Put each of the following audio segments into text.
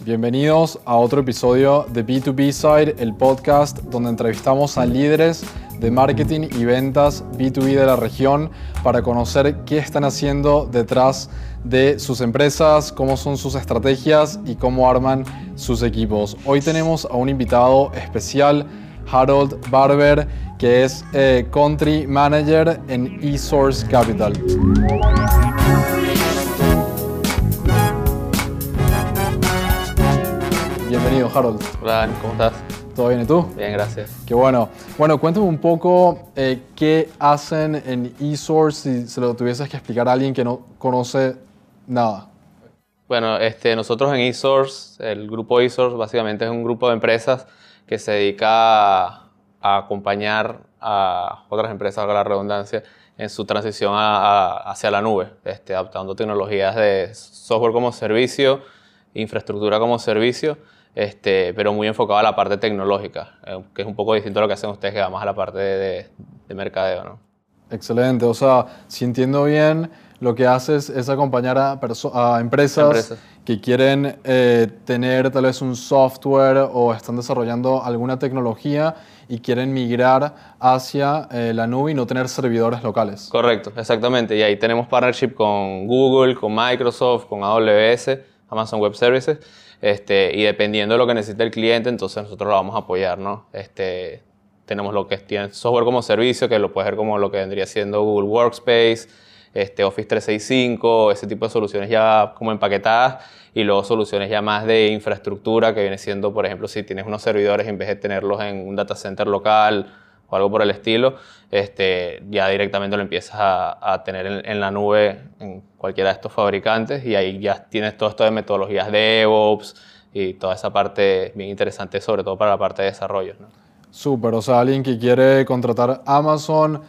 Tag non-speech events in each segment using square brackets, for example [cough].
Bienvenidos a otro episodio de B2B Side, el podcast donde entrevistamos a líderes de marketing y ventas B2B de la región para conocer qué están haciendo detrás de sus empresas, cómo son sus estrategias y cómo arman sus equipos. Hoy tenemos a un invitado especial, Harold Barber, que es eh, Country Manager en eSource Capital. Bienvenido, Harold. Hola, ¿cómo estás? ¿Todo bien y tú? Bien, gracias. Qué bueno. Bueno, cuéntame un poco eh, qué hacen en eSource si se lo tuvieses que explicar a alguien que no conoce nada. Bueno, este, nosotros en eSource, el grupo eSource básicamente es un grupo de empresas que se dedica a, acompañar a otras empresas, a la redundancia, en su transición hacia la nube, este, adaptando tecnologías de software como servicio, infraestructura como servicio este, pero muy enfocado a la parte tecnológica, eh, que es un poco distinto a lo que hacen ustedes, que va más a la parte de, mercadeo. ¿no? Excelente, o sea, si entiendo bien, lo que haces es acompañar a, a empresas, que quieren eh, tener tal vez un software o están desarrollando alguna tecnología y quieren migrar hacia eh, la nube y no tener servidores locales. Correcto, exactamente. Y ahí tenemos partnership con Google, con Microsoft, con AWS, Amazon Web Services este, y dependiendo de lo que necesite el cliente, entonces nosotros lo vamos a apoyar, ¿no? Este, tenemos lo que tiene software como servicio, que lo puede ser como lo que vendría siendo Google Workspace, este, Office 365, ese tipo de soluciones ya como empaquetadas y luego soluciones ya más de infraestructura que viene siendo, por ejemplo, si tienes unos servidores en vez de tenerlos en un data center local o algo por el estilo, este, ya directamente lo empiezas a, a tener en, en, la nube en cualquiera de estos fabricantes y ahí ya tienes todo esto de metodologías de DevOps y toda esa parte bien interesante, sobre todo para la parte de desarrollo. ¿no? Súper, o sea, alguien que quiere contratar Amazon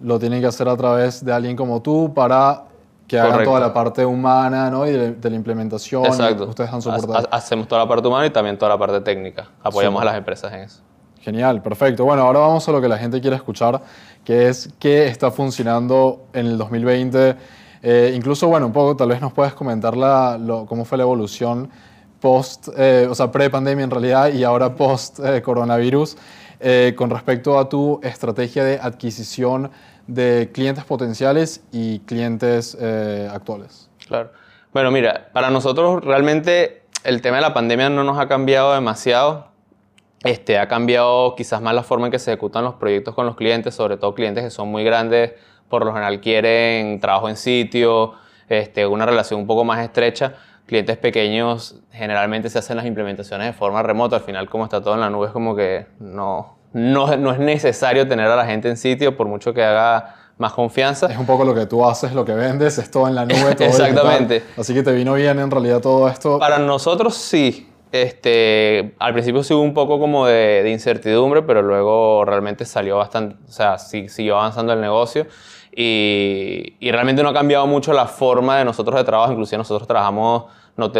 lo tiene que hacer a través de alguien como tú para que hagan toda la parte humana ¿no? y de, la implementación. Exacto. Ustedes han soportado. Hacemos toda la parte humana y también toda la parte técnica. Apoyamos a las empresas en eso. Genial, perfecto. Bueno, ahora vamos a lo que la gente quiere escuchar, que es qué está funcionando en el 2020. Eh, incluso, bueno, un poco, tal vez nos puedes comentar la, cómo fue la evolución post, eh, o sea, pre-pandemia en realidad y ahora post-coronavirus, eh, con respecto a tu estrategia de adquisición de clientes potenciales y clientes actuales. Claro. Bueno, mira, para nosotros realmente el tema de la pandemia no nos ha cambiado demasiado este, ha cambiado quizás más la forma en que se ejecutan los proyectos con los clientes, sobre todo clientes que son muy grandes, por lo general quieren trabajo en sitio, este, una relación un poco más estrecha. Clientes pequeños generalmente se hacen las implementaciones de forma remota, al final como está todo en la nube es como que no, no, no es necesario tener a la gente en sitio por mucho que haga más confianza. Es un poco lo que tú haces, lo que vendes, es todo en la nube, [laughs] todo Exactamente. Así que te vino bien en realidad todo esto. Para nosotros sí, este, al principio sí hubo un poco como de, incertidumbre, pero luego realmente salió bastante, o sea, sí, siguió avanzando el negocio. Y, y, realmente no ha cambiado mucho la forma de nosotros de trabajo, inclusive nosotros trabajamos, no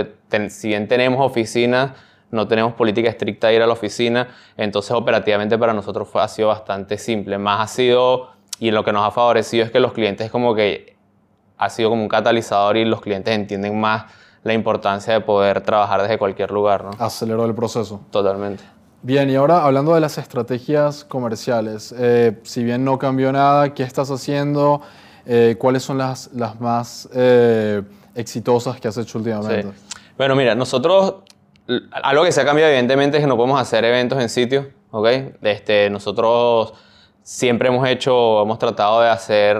si bien tenemos oficinas, no tenemos política estricta de ir a la oficina, entonces operativamente para nosotros fue, ha sido bastante simple, más ha sido, y lo que nos ha favorecido es que los clientes como que ha sido como un catalizador y los clientes entienden más la importancia de poder trabajar desde cualquier lugar. ¿no? Aceleró el proceso. Totalmente. Bien, y ahora hablando de las estrategias comerciales, eh, si bien no cambió nada, ¿qué estás haciendo? Eh, ¿Cuáles son las, las más eh, exitosas que has hecho últimamente? Bueno, mira, nosotros, algo que se ha cambiado evidentemente es que no podemos hacer eventos en sitio, ¿ok? Este, nosotros siempre hemos hecho, hemos tratado de hacer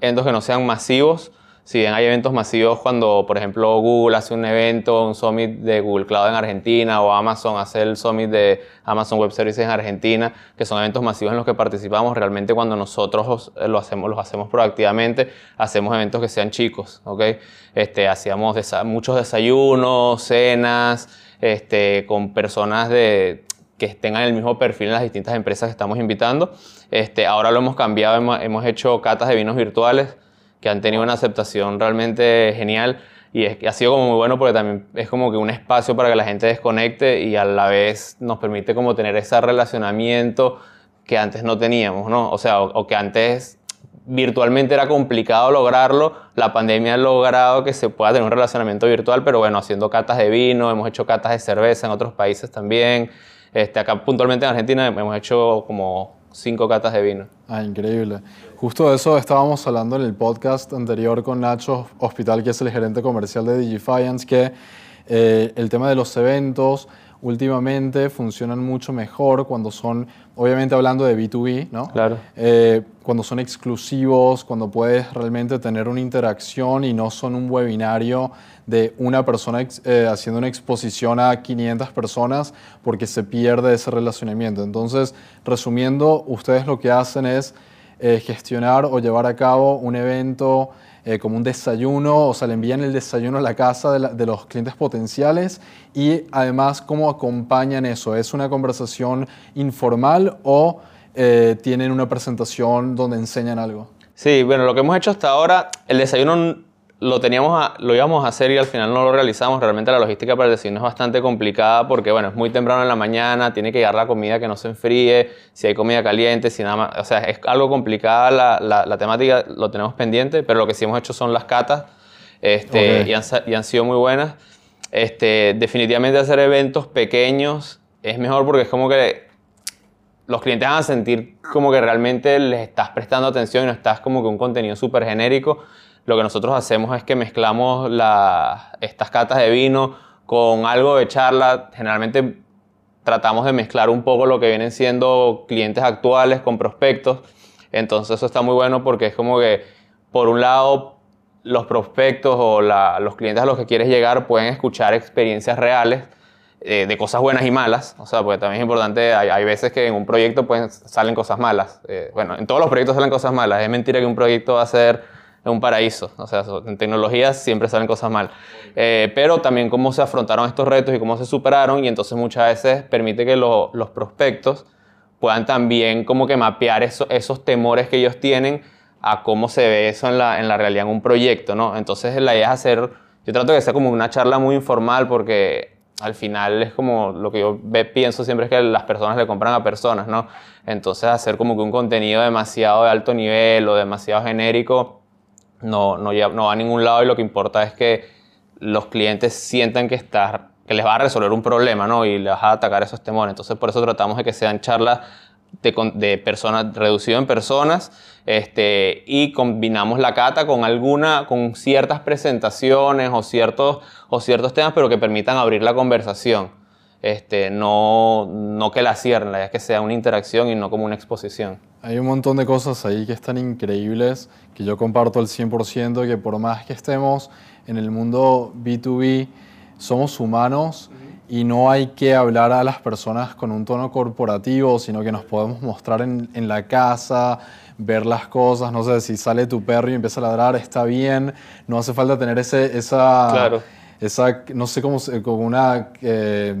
eventos que no sean masivos, si bien hay eventos masivos cuando, por ejemplo, Google hace un evento, un summit de Google Cloud en Argentina o Amazon hace el summit de Amazon Web Services en Argentina, que son eventos masivos en los que participamos, realmente cuando nosotros lo hacemos, los hacemos proactivamente, hacemos eventos que sean chicos, ¿ok? Este, hacíamos muchos desayunos, cenas, este, con personas de, que tengan el mismo perfil en las distintas empresas que estamos invitando. Este, ahora lo hemos cambiado, hemos hecho catas de vinos virtuales que han tenido una aceptación realmente genial y es, ha sido como muy bueno porque también es como que un espacio para que la gente desconecte y a la vez nos permite como tener ese relacionamiento que antes no teníamos, ¿no? O sea, o, que antes virtualmente era complicado lograrlo, la pandemia ha logrado que se pueda tener un relacionamiento virtual, pero bueno, haciendo catas de vino, hemos hecho catas de cerveza en otros países también. Este, acá puntualmente en Argentina hemos hecho como cinco catas de vino. Ah, increíble. Justo de eso estábamos hablando en el podcast anterior con Nacho Hospital, que es el gerente comercial de Digifiance, que eh, el tema de los eventos últimamente funcionan mucho mejor cuando son, obviamente hablando de B2B, ¿no? Claro. Eh, cuando son exclusivos, cuando puedes realmente tener una interacción y no son un webinario de una persona eh, haciendo una exposición a 500 personas porque se pierde ese relacionamiento. Entonces, resumiendo, ustedes lo que hacen es eh, gestionar o llevar a cabo un evento eh, como un desayuno, o sea, le envían el desayuno a la casa de, los clientes potenciales y además cómo acompañan eso. ¿Es una conversación informal o eh, tienen una presentación donde enseñan algo? Sí, bueno, lo que hemos hecho hasta ahora, el desayuno lo teníamos lo íbamos a hacer y al final no lo realizamos. Realmente la logística para el desayuno es bastante complicada porque, bueno, es muy temprano en la mañana, tiene que llegar la comida que no se enfríe, si hay comida caliente, si nada más. O sea, es algo complicada la, la, temática, lo tenemos pendiente, pero lo que sí hemos hecho son las catas este, y, han, y, han, sido muy buenas. Este, definitivamente hacer eventos pequeños es mejor porque es como que los clientes van a sentir como que realmente les estás prestando atención y no estás como que un contenido súper genérico lo que nosotros hacemos es que mezclamos estas catas de vino con algo de charla. Generalmente tratamos de mezclar un poco lo que vienen siendo clientes actuales con prospectos. Entonces eso está muy bueno porque es como que, por un lado, los prospectos o los clientes a los que quieres llegar pueden escuchar experiencias reales eh, de cosas buenas y malas. O sea, porque también es importante, hay, veces que en un proyecto pueden, salen cosas malas. Eh, bueno, en todos los proyectos salen cosas malas. Es mentira que un proyecto va a ser un paraíso. O sea, en tecnologías siempre salen cosas mal. Eh, pero también cómo se afrontaron estos retos y cómo se superaron y entonces muchas veces permite que los prospectos puedan también como que mapear esos temores que ellos tienen a cómo se ve eso en la, en la realidad en un proyecto, ¿no? Entonces la idea es hacer, yo trato que sea como una charla muy informal porque al final es como lo que yo pienso siempre es que las personas le compran a personas, ¿no? Entonces hacer como que un contenido demasiado de alto nivel o demasiado genérico no, no, va a ningún lado y lo que importa es que los clientes sientan que, que les va a resolver un problema ¿no? y les va a atacar esos temores. Entonces, por eso tratamos de que sean charlas de, de personas, reducido en personas, este, y combinamos la cata con alguna, con ciertas presentaciones o ciertos, o ciertos temas, pero que permitan abrir la conversación. Este, no, no que la cierren, la idea es que sea una interacción y no como una exposición. Hay un montón de cosas ahí que están increíbles, que yo comparto al 100%, que por más que estemos en el mundo B2B, somos humanos y no hay que hablar a las personas con un tono corporativo, sino que nos podemos mostrar en, en la casa, ver las cosas, no sé, si sale tu perro y empieza a ladrar, está bien, no hace falta tener ese, esa... Claro esa, no sé cómo, como una... Eh,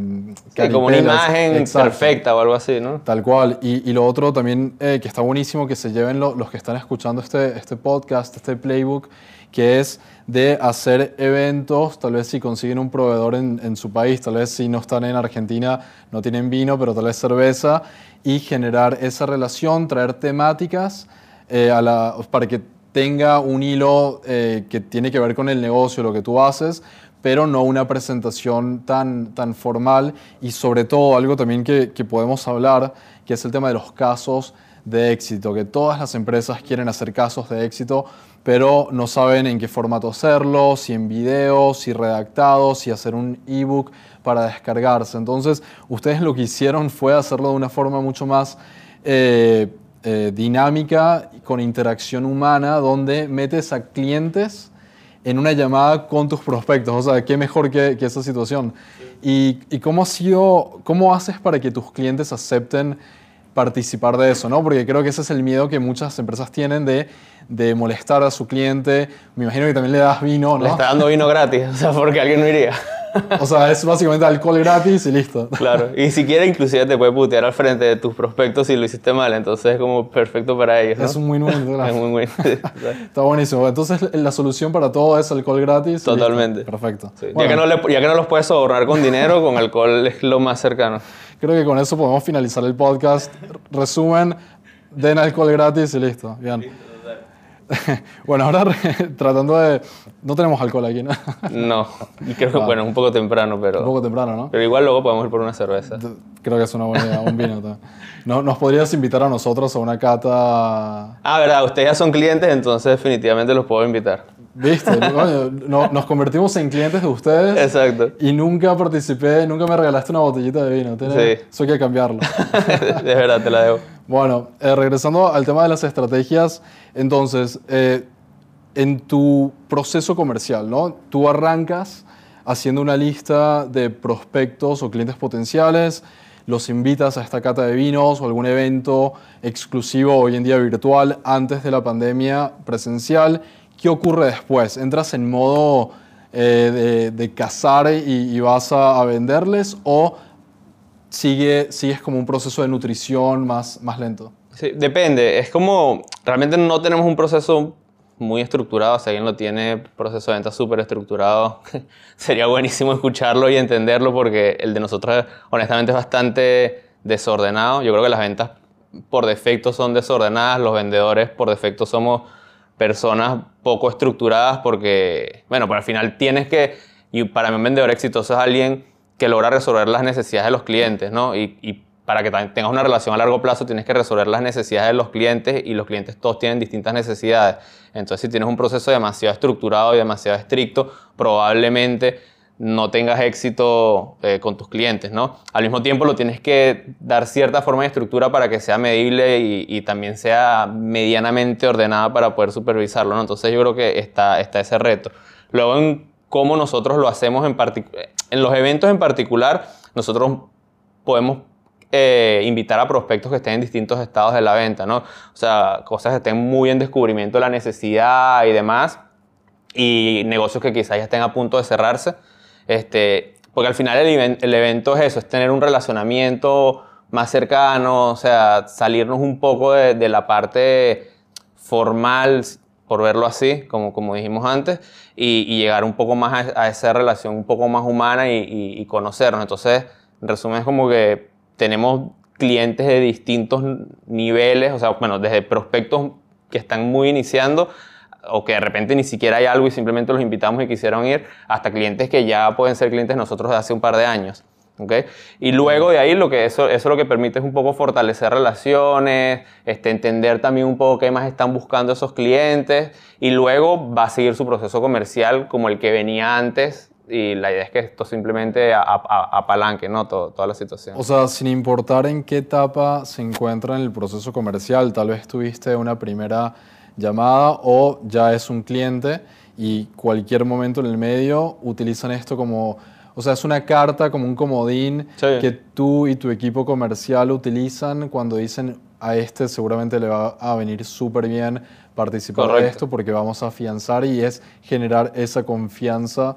como una imagen perfecta o algo así, ¿no? Tal cual. Y, y lo otro también eh, que está buenísimo que se lleven los que están escuchando este, este podcast, este playbook, que es de hacer eventos, tal vez si consiguen un proveedor en, en, su país, tal vez si no están en Argentina, no tienen vino, pero tal vez cerveza, y generar esa relación, traer temáticas eh, a la, para que tenga un hilo eh, que tiene que ver con el negocio, lo que tú haces, pero no una presentación tan, tan formal y sobre todo algo también que, que podemos hablar, que es el tema de los casos de éxito, que todas las empresas quieren hacer casos de éxito, pero no saben en qué formato hacerlo, si en video, si redactado, si hacer un ebook para descargarse. Entonces, ustedes lo que hicieron fue hacerlo de una forma mucho más eh, eh, dinámica, con interacción humana, donde metes a clientes en una llamada con tus prospectos. O sea, qué mejor que, que esa situación. Y, y, cómo, ha sido, cómo haces para que tus clientes acepten participar de eso? ¿no? Porque creo que ese es el miedo que muchas empresas tienen de, de molestar a su cliente. Me imagino que también le das vino, ¿no? Le está dando vino gratis, [laughs] o sea, porque alguien no iría. O sea, es básicamente alcohol gratis y listo. Claro, y si quiere inclusive te puede putear al frente de tus prospectos si lo hiciste mal, entonces es como perfecto para ellos. Es un muy win Es muy [laughs] Está buenísimo. Entonces la solución para todo es alcohol gratis. Totalmente. Perfecto. ya, que no ya que no los puedes ahorrar con dinero, con alcohol es lo más cercano. Creo que con eso podemos finalizar el podcast. Resumen, den alcohol gratis y listo. Bien. [laughs] bueno, ahora [laughs] tratando de... No tenemos alcohol aquí, ¿no? [laughs] no, y creo que, bueno, es un poco temprano, pero... Un poco temprano, ¿no? Pero igual luego podemos ir por una cerveza. Creo que es una buena idea, un vino. ¿No, ¿Nos podrías invitar a nosotros a una cata? Ah, verdad, ustedes ya son clientes, entonces definitivamente los puedo invitar. ¿Viste? nos convertimos en clientes de ustedes. Exacto. Y nunca participé, nunca me regalaste una botellita de vino. sí. Eso hay que cambiarlo. [laughs] es verdad, te la debo. Bueno, eh, regresando al tema de las estrategias, entonces, eh, en tu proceso comercial, ¿no? Tú arrancas haciendo una lista de prospectos o clientes potenciales, los invitas a esta cata de vinos o algún evento exclusivo hoy en día virtual antes de la pandemia presencial ¿Qué ocurre después? ¿Entras en modo eh, de, cazar y, vas a, venderles o sigue, sigues como un proceso de nutrición más, más lento? Depende. Es como, realmente no tenemos un proceso muy estructurado. Si alguien lo tiene, proceso de venta súper estructurado, [laughs] sería buenísimo escucharlo y entenderlo porque el de nosotros honestamente es bastante desordenado. Yo creo que las ventas por defecto son desordenadas, los vendedores por defecto somos personas poco estructuradas porque, bueno, pero al final tienes que, y para mí un vendedor exitoso es alguien que logra resolver las necesidades de los clientes, ¿no? Y, y para que tengas una relación a largo plazo tienes que resolver las necesidades de los clientes y los clientes todos tienen distintas necesidades. Entonces, si tienes un proceso demasiado estructurado y demasiado estricto, probablemente no tengas éxito eh, con tus clientes, ¿no? Al mismo tiempo lo tienes que dar cierta forma de estructura para que sea medible y, también sea medianamente ordenada para poder supervisarlo, ¿no? Entonces yo creo que está, está ese reto. Luego en cómo nosotros lo hacemos en particular, en los eventos en particular, nosotros podemos eh, invitar a prospectos que estén en distintos estados de la venta, ¿no? O sea, cosas que estén muy en descubrimiento de la necesidad y demás, y negocios que quizás ya estén a punto de cerrarse este, porque al final el, evento es eso, es tener un relacionamiento más cercano, o sea, salirnos un poco de, la parte formal, por verlo así, como, como dijimos antes, y, llegar un poco más a, esa relación un poco más humana y, conocernos. Entonces, en resumen, es como que tenemos clientes de distintos niveles, o sea, bueno, desde prospectos que están muy iniciando o que de repente ni siquiera hay algo y simplemente los invitamos y quisieron ir, hasta clientes que ya pueden ser clientes nosotros de hace un par de años. ¿okay? Y luego de ahí lo que eso, eso lo que permite es un poco fortalecer relaciones, este, entender también un poco qué más están buscando esos clientes y luego va a seguir su proceso comercial como el que venía antes y la idea es que esto simplemente apalanque ¿no? toda la situación. O sea, sin importar en qué etapa se encuentra en el proceso comercial, tal vez tuviste una primera llamada o ya es un cliente y cualquier momento en el medio utilizan esto como, o sea, es una carta como un comodín que tú y tu equipo comercial utilizan cuando dicen a este seguramente le va a venir súper bien participar de esto porque vamos a afianzar y es generar esa confianza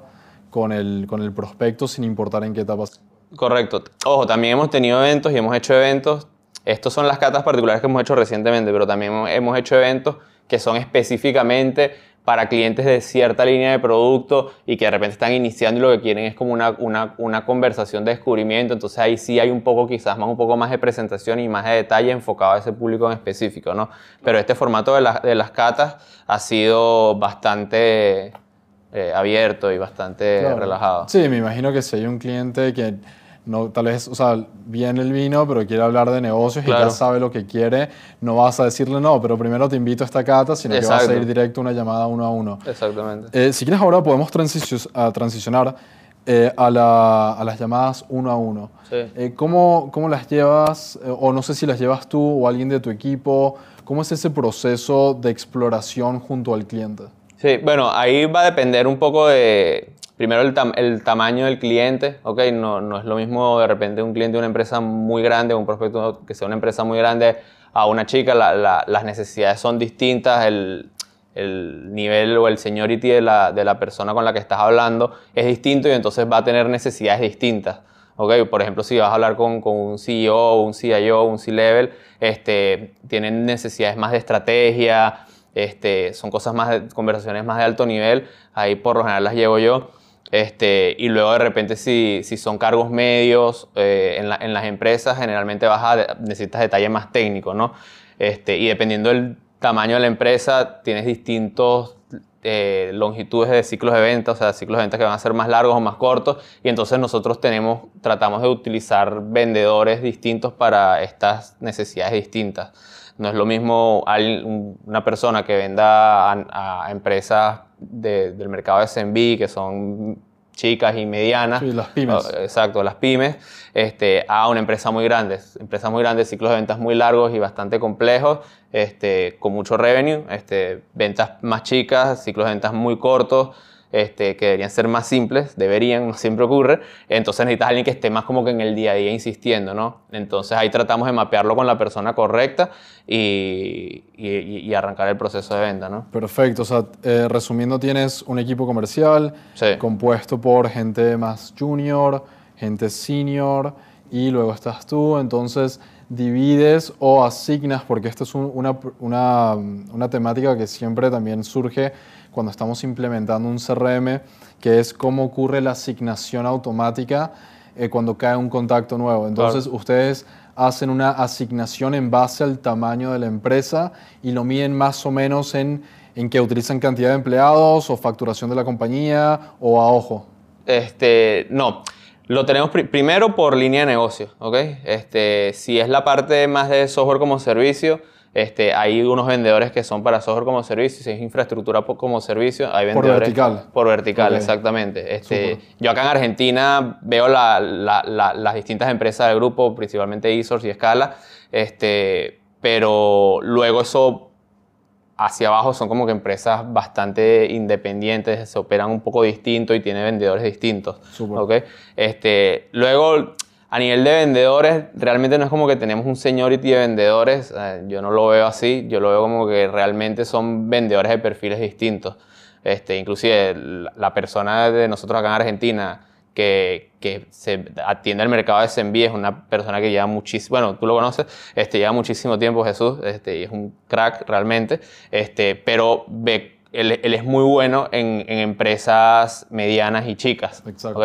con el, con el prospecto sin importar en qué etapa. Correcto. Ojo, también hemos tenido eventos y hemos hecho eventos. Estos son las cartas particulares que hemos hecho recientemente, pero también hemos hecho eventos que son específicamente para clientes de cierta línea de producto y que de repente están iniciando y lo que quieren es como una, una, una, conversación de descubrimiento. Entonces ahí sí hay un poco, quizás más un poco más de presentación y más de detalle enfocado a ese público en específico, ¿no? Pero este formato de, de las catas ha sido bastante eh, abierto y bastante relajado. Sí, me imagino que si hay un cliente que no, tal vez, o sea, viene el vino, pero quiere hablar de negocios y ya sabe lo que quiere, no vas a decirle no, pero primero te invito a esta cata, sino que vas a ir directo a una llamada uno a uno. Exactamente. Eh, si quieres ahora podemos transicionar eh, a, la, a, las llamadas uno a uno. Sí. Eh, ¿cómo, ¿cómo, las llevas, o no sé si las llevas tú o alguien de tu equipo? ¿Cómo es ese proceso de exploración junto al cliente? Sí, bueno, ahí va a depender un poco de primero el, tamaño del cliente, ¿ok? No, no, es lo mismo de repente un cliente de una empresa muy grande, un prospecto que sea una empresa muy grande, a una chica, las necesidades son distintas, el, el, nivel o el seniority de la, de la persona con la que estás hablando es distinto y entonces va a tener necesidades distintas. Okay, por ejemplo, si vas a hablar con, con un CEO, un CIO, un C-Level, este, tienen necesidades más de estrategia, este, son cosas más conversaciones más de alto nivel, ahí por lo general las llevo yo. Este, y luego de repente si, si son cargos medios eh, en, las empresas, generalmente vas a, necesitas detalle más técnico, ¿no? Este, y dependiendo del tamaño de la empresa, tienes distintos eh, longitudes de ciclos de venta, o sea, ciclos de venta que van a ser más largos o más cortos, y entonces nosotros tenemos, tratamos de utilizar vendedores distintos para estas necesidades distintas. No es lo mismo una persona que venda a, empresas del mercado de SMB, que son chicas y medianas. Sí, las pymes. Exacto, las pymes, este, a una empresa muy grande. Empresas muy grandes, ciclos de ventas muy largos y bastante complejos, este, con mucho revenue, este, ventas más chicas, ciclos de ventas muy cortos, este, que deberían ser más simples, deberían, no siempre ocurre, entonces necesitas a alguien que esté más como que en el día a día insistiendo, ¿no? Entonces ahí tratamos de mapearlo con la persona correcta y, y, arrancar el proceso de venta, ¿no? Perfecto, o sea, eh, resumiendo, tienes un equipo comercial compuesto por gente más junior, gente senior y luego estás tú, entonces divides o asignas, porque esto es una, una, una temática que siempre también surge cuando estamos implementando un CRM, que es cómo ocurre la asignación automática eh, cuando cae un contacto nuevo. Entonces, ustedes hacen una asignación en base al tamaño de la empresa y lo miden más o menos en, en que utilizan cantidad de empleados o facturación de la compañía o a ojo. Este, no. Lo tenemos primero por línea de negocio, ¿ok? Este, si es la parte más de software como servicio, este, hay unos vendedores que son para software como servicio, si es infraestructura como servicio, hay vendedores... Por vertical. Por vertical, exactamente. Este, yo acá en Argentina veo las distintas empresas del grupo, principalmente eSource y Scala, este, pero luego eso hacia abajo son como que empresas bastante independientes, se operan un poco distinto y tienen vendedores distintos. ¿okay? Este, luego a nivel de vendedores, realmente no es como que tenemos un seniority de vendedores, yo no lo veo así, yo lo veo como que realmente son vendedores de perfiles distintos. Este, inclusive la persona de nosotros acá en Argentina que, que se atiende al mercado de SMB es una persona que lleva muchísimo, bueno, tú lo conoces, este, lleva muchísimo tiempo Jesús, este, y es un crack realmente, este, pero ve él, es muy bueno en, empresas medianas y chicas.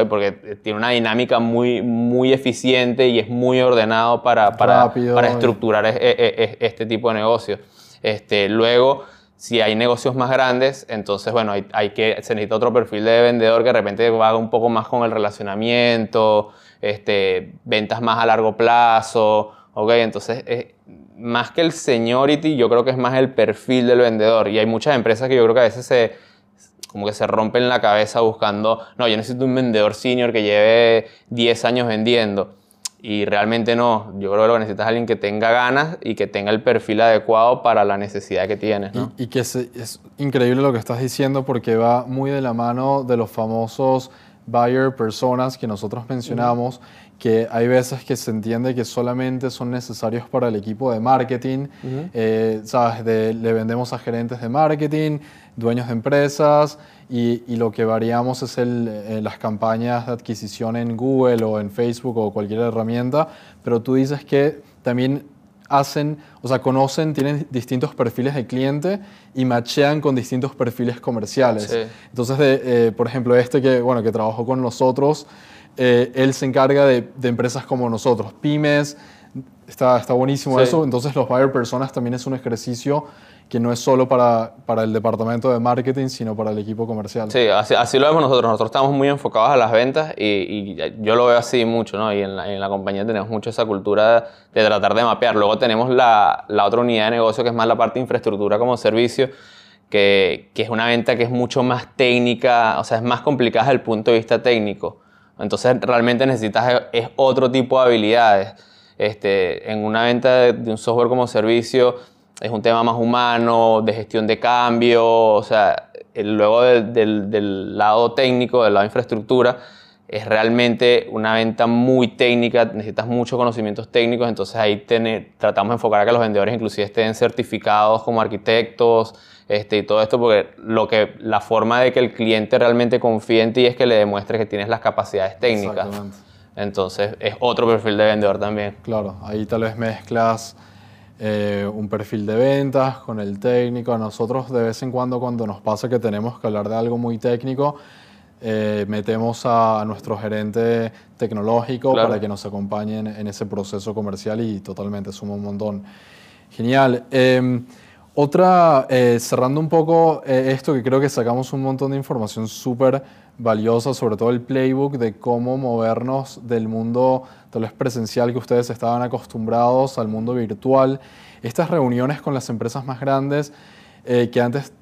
Porque tiene una dinámica muy, muy eficiente y es muy ordenado para, para, para estructurar e, e, e, este tipo de negocio. Este, luego, si hay negocios más grandes, entonces, bueno, hay, hay, que, se necesita otro perfil de vendedor que de repente va un poco más con el relacionamiento, este, ventas más a largo plazo. ¿Ok? Entonces, eh, más que el seniority, yo creo que es más el perfil del vendedor. Y hay muchas empresas que yo creo que a veces se, como que se rompen la cabeza buscando, no, yo necesito un vendedor senior que lleve 10 años vendiendo. Y realmente no, yo creo que lo que necesitas es alguien que tenga ganas y que tenga el perfil adecuado para la necesidad que tienes. ¿no? Y, que es increíble lo que estás diciendo porque va muy de la mano de los famosos buyer personas que nosotros mencionamos que hay veces que se entiende que solamente son necesarios para el equipo de marketing, eh, ¿sabes? le vendemos a gerentes de marketing, dueños de empresas y, y lo que variamos es el, eh, las campañas de adquisición en Google o en Facebook o cualquier herramienta, pero tú dices que también hacen, o sea, conocen, tienen distintos perfiles de cliente y machean con distintos perfiles comerciales. Entonces, de, eh, por ejemplo, este que, bueno, que trabajó con nosotros, eh, él se encarga de, empresas como nosotros, pymes, está, está buenísimo eso. Entonces los buyer personas también es un ejercicio que no es solo para, para el departamento de marketing, sino para el equipo comercial. Sí, así, así, lo vemos nosotros. Nosotros estamos muy enfocados a las ventas y, y yo lo veo así mucho, ¿no? Y en la, en la, compañía tenemos mucho esa cultura de, tratar de mapear. Luego tenemos la, la, otra unidad de negocio que es más la parte de infraestructura como servicio, que, que es una venta que es mucho más técnica, o sea, es más complicada desde el punto de vista técnico. Entonces realmente necesitas es otro tipo de habilidades. Este, en una venta de, un software como servicio es un tema más humano, de gestión de cambio, o sea, luego del, lado técnico, del lado de infraestructura, es realmente una venta muy técnica, necesitas muchos conocimientos técnicos, entonces ahí tratamos de enfocar a que los vendedores inclusive estén certificados como arquitectos, este, y todo esto, porque, lo que, la forma de que el cliente realmente confíe en ti es que le demuestres que tienes las capacidades técnicas. Entonces es otro perfil de vendedor también. Claro, ahí tal vez mezclas eh, un perfil de ventas con el técnico. A nosotros de vez en cuando cuando nos pasa que tenemos que hablar de algo muy técnico, eh, metemos a nuestro gerente tecnológico para que nos acompañen en ese proceso comercial y totalmente suma un montón. Genial. Em, Otra, eh, cerrando un poco eh, esto, que creo que sacamos un montón de información súper valiosa, sobre todo el playbook de cómo movernos del mundo tal vez presencial que ustedes estaban acostumbrados al mundo virtual. Estas reuniones con las empresas más grandes, eh, que antes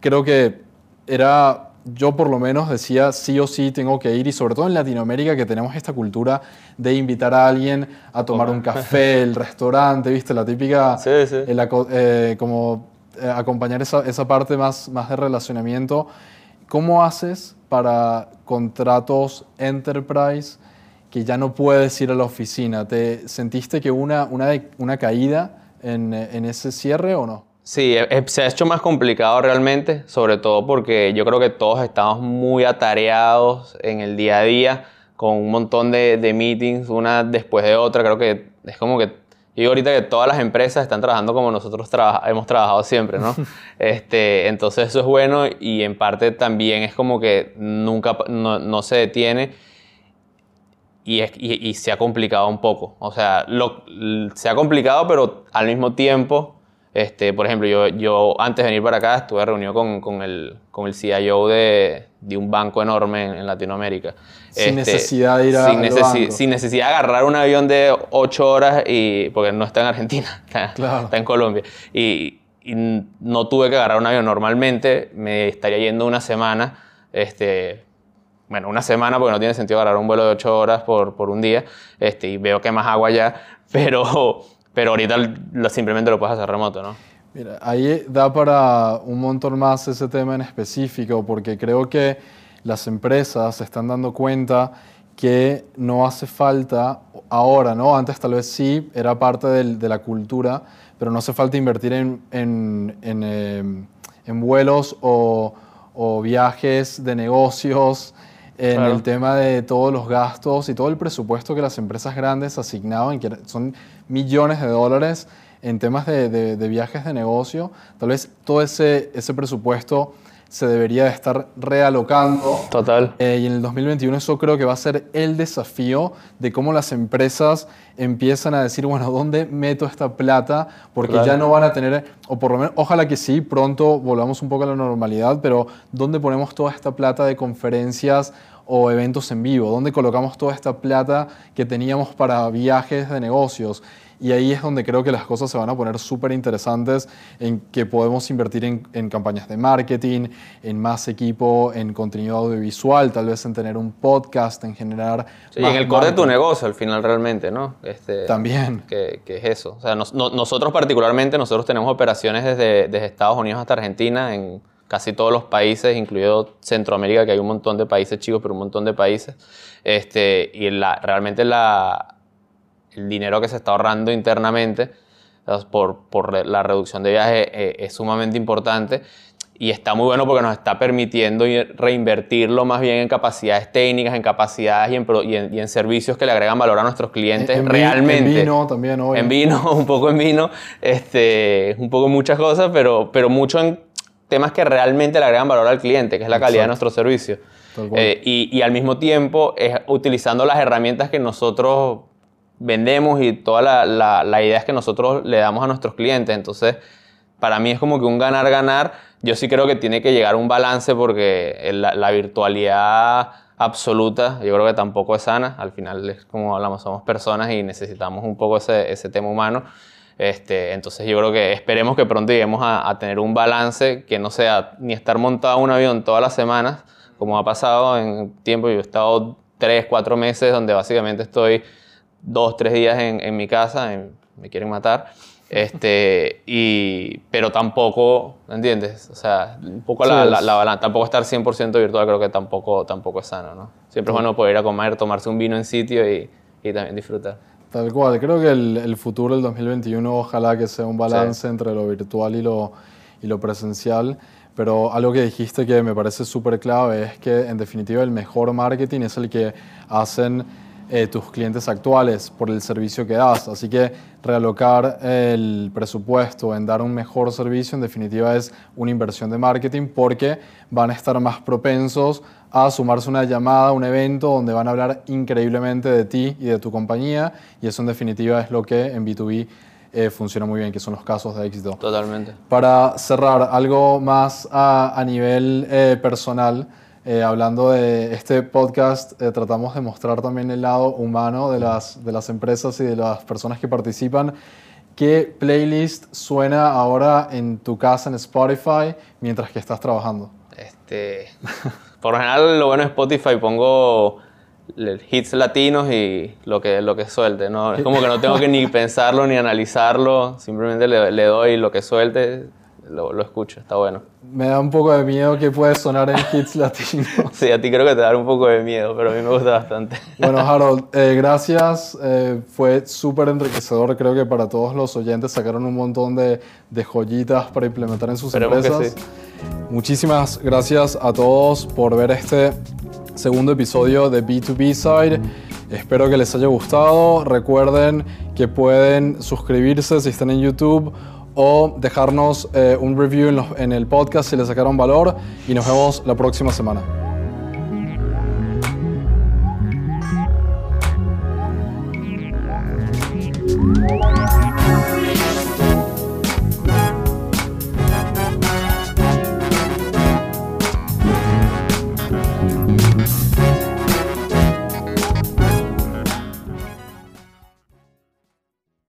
creo que era yo por lo menos decía sí o sí tengo que ir y sobre todo en Latinoamérica que tenemos esta cultura de invitar a alguien a tomar un café, el [laughs] restaurante, viste, la típica, Sí, sí. el eh, como eh, acompañar esa, esa parte más, más de relacionamiento. ¿Cómo haces para contratos enterprise que ya no puedes ir a la oficina? ¿Te sentiste que una, una, una caída en, en ese cierre o no? Sí, eh, eh, se ha hecho más complicado realmente, sobre todo porque yo creo que todos estamos muy atareados en el día a día con un montón de, de meetings, una después de otra. Creo que es como que, yo digo ahorita que todas las empresas están trabajando como nosotros traba- hemos trabajado siempre, ¿no? [laughs] este, entonces eso es bueno y en parte también es como que nunca, no, no se detiene y, es- y- y se ha complicado un poco. O sea, lo- se ha complicado, pero al mismo tiempo, este, por ejemplo, yo, yo antes de venir para acá estuve reunido con, con el, con el CIO de, de un banco enorme en, en Latinoamérica. Este, Sin necesidad de ir a- sin, necesi- banco. sin necesidad de agarrar un avión de 8 horas, y, porque no está en Argentina, [laughs] está, Claro. está en Colombia. Y, y no tuve que agarrar un avión. Normalmente me estaría yendo una semana, este, bueno, una semana porque no tiene sentido agarrar un vuelo de 8 horas por, por un día este, y veo que más agua allá, [laughs] pero, pero ahorita lo- simplemente lo puedes hacer remoto, ¿no? Mira, ahí da para un montón más ese tema en específico, porque creo que las empresas se están dando cuenta que no hace falta ahora, ¿no? Antes tal vez sí, era parte del- de la cultura, pero no hace falta invertir en, en, en, eh, en vuelos o, o viajes de negocios, en Claro. el tema de todos los gastos y todo el presupuesto que las empresas grandes asignaban, que son millones de dólares en temas de, de- de viajes de negocio, tal vez todo ese, ese presupuesto se debería de estar realocando. Total. Eh, y en el 2021 eso creo que va a ser el desafío de cómo las empresas empiezan a decir, bueno, ¿dónde meto esta plata? Porque Claro. ya no van a tener, o por lo menos, ojalá que sí, pronto volvamos un poco a la normalidad, pero ¿dónde ponemos toda esta plata de conferencias o eventos en vivo? ¿Dónde colocamos toda esta plata que teníamos para viajes de negocios? Y ahí es donde creo que las cosas se van a poner súper interesantes en que podemos invertir en, en campañas de marketing, en más equipo, en contenido audiovisual, tal vez en tener un podcast, en generar... Sí, más en el core de tu negocio al final realmente, ¿no? Este, También. Que, que es eso. O sea, nos- no- nosotros particularmente, nosotros tenemos operaciones desde, desde Estados Unidos hasta Argentina, en casi todos los países, incluido Centroamérica, que hay un montón de países chicos, pero un montón de países. Este, y la, realmente la, el dinero que se está ahorrando internamente por, por la reducción de viajes eh, es sumamente importante. Y está muy bueno porque nos está permitiendo ir- reinvertirlo más bien en capacidades técnicas, en capacidades y en, y en- y en servicios que le agregan valor a nuestros clientes En realmente. En vino también, obvio. En vino, [laughs] un poco en vino, este, un poco muchas cosas, pero, pero mucho en temas que realmente le agregan valor al cliente, que es la calidad de Exacto. nuestro servicio. Eh, y, y al mismo tiempo es utilizando las herramientas que nosotros vendemos y toda la, la, la idea es que nosotros le damos a nuestros clientes. Entonces, para mí es como que un ganar-ganar. Yo sí creo que tiene que llegar a un balance porque la, la virtualidad absoluta yo creo que tampoco es sana. Al final es como hablamos, somos personas y necesitamos un poco ese, ese tema humano. Este, entonces yo creo que esperemos que pronto lleguemos a, a tener un balance que no sea ni estar montado en un avión todas las semanas, como ha pasado en tiempo. Yo he estado tres, cuatro meses donde básicamente estoy dos, tres días en, en mi casa, en- me quieren matar. Este, y, pero tampoco, ¿entiendes? O sea, un poco la, la balanza. Tampoco estar 100% virtual creo que tampoco, tampoco es sano, ¿no? Siempre es bueno poder ir a comer, tomarse un vino en sitio y, y también disfrutar. Tal cual, creo que el, el futuro del 2021 ojalá que sea un balance entre lo virtual y lo, y lo presencial, pero algo que dijiste que me parece súper clave es que en definitiva el mejor marketing es el que hacen eh, tus clientes actuales por el servicio que das, así que realocar el presupuesto en dar un mejor servicio en definitiva es una inversión de marketing porque van a estar más propensos a sumarse una llamada, un evento donde van a hablar increíblemente de ti y de tu compañía y eso en definitiva es lo que en B2B eh, funciona muy bien, que son los casos de éxito. Totalmente. Para cerrar, algo más a, a nivel eh, personal, eh, hablando de este podcast, eh, tratamos de mostrar también el lado humano de las, de las empresas y de las personas que participan. ¿Qué playlist suena ahora en tu casa en Spotify mientras que estás trabajando? Este, por lo general, lo bueno es Spotify, pongo hits latinos y lo que, lo que suelte. ¿no? Es como que no tengo que ni [laughs] pensarlo ni analizarlo, simplemente le, le doy lo que suelte, lo, lo escucho, está bueno. Me da un poco de miedo que puede sonar en hits [laughs] latinos. Sí, a ti creo que te da un poco de miedo, pero a mí me gusta bastante. Bueno, [laughs] Harold, eh, gracias. Eh, fue súper enriquecedor. Creo que para todos los oyentes sacaron un montón de, de joyitas para implementar en sus Esperemos que empresas. sí. Muchísimas gracias a todos por ver este segundo episodio de B2B Side. Espero que les haya gustado. Recuerden que pueden suscribirse si están en YouTube o dejarnos eh, un review en los- en el podcast si les sacaron valor y nos vemos la próxima semana.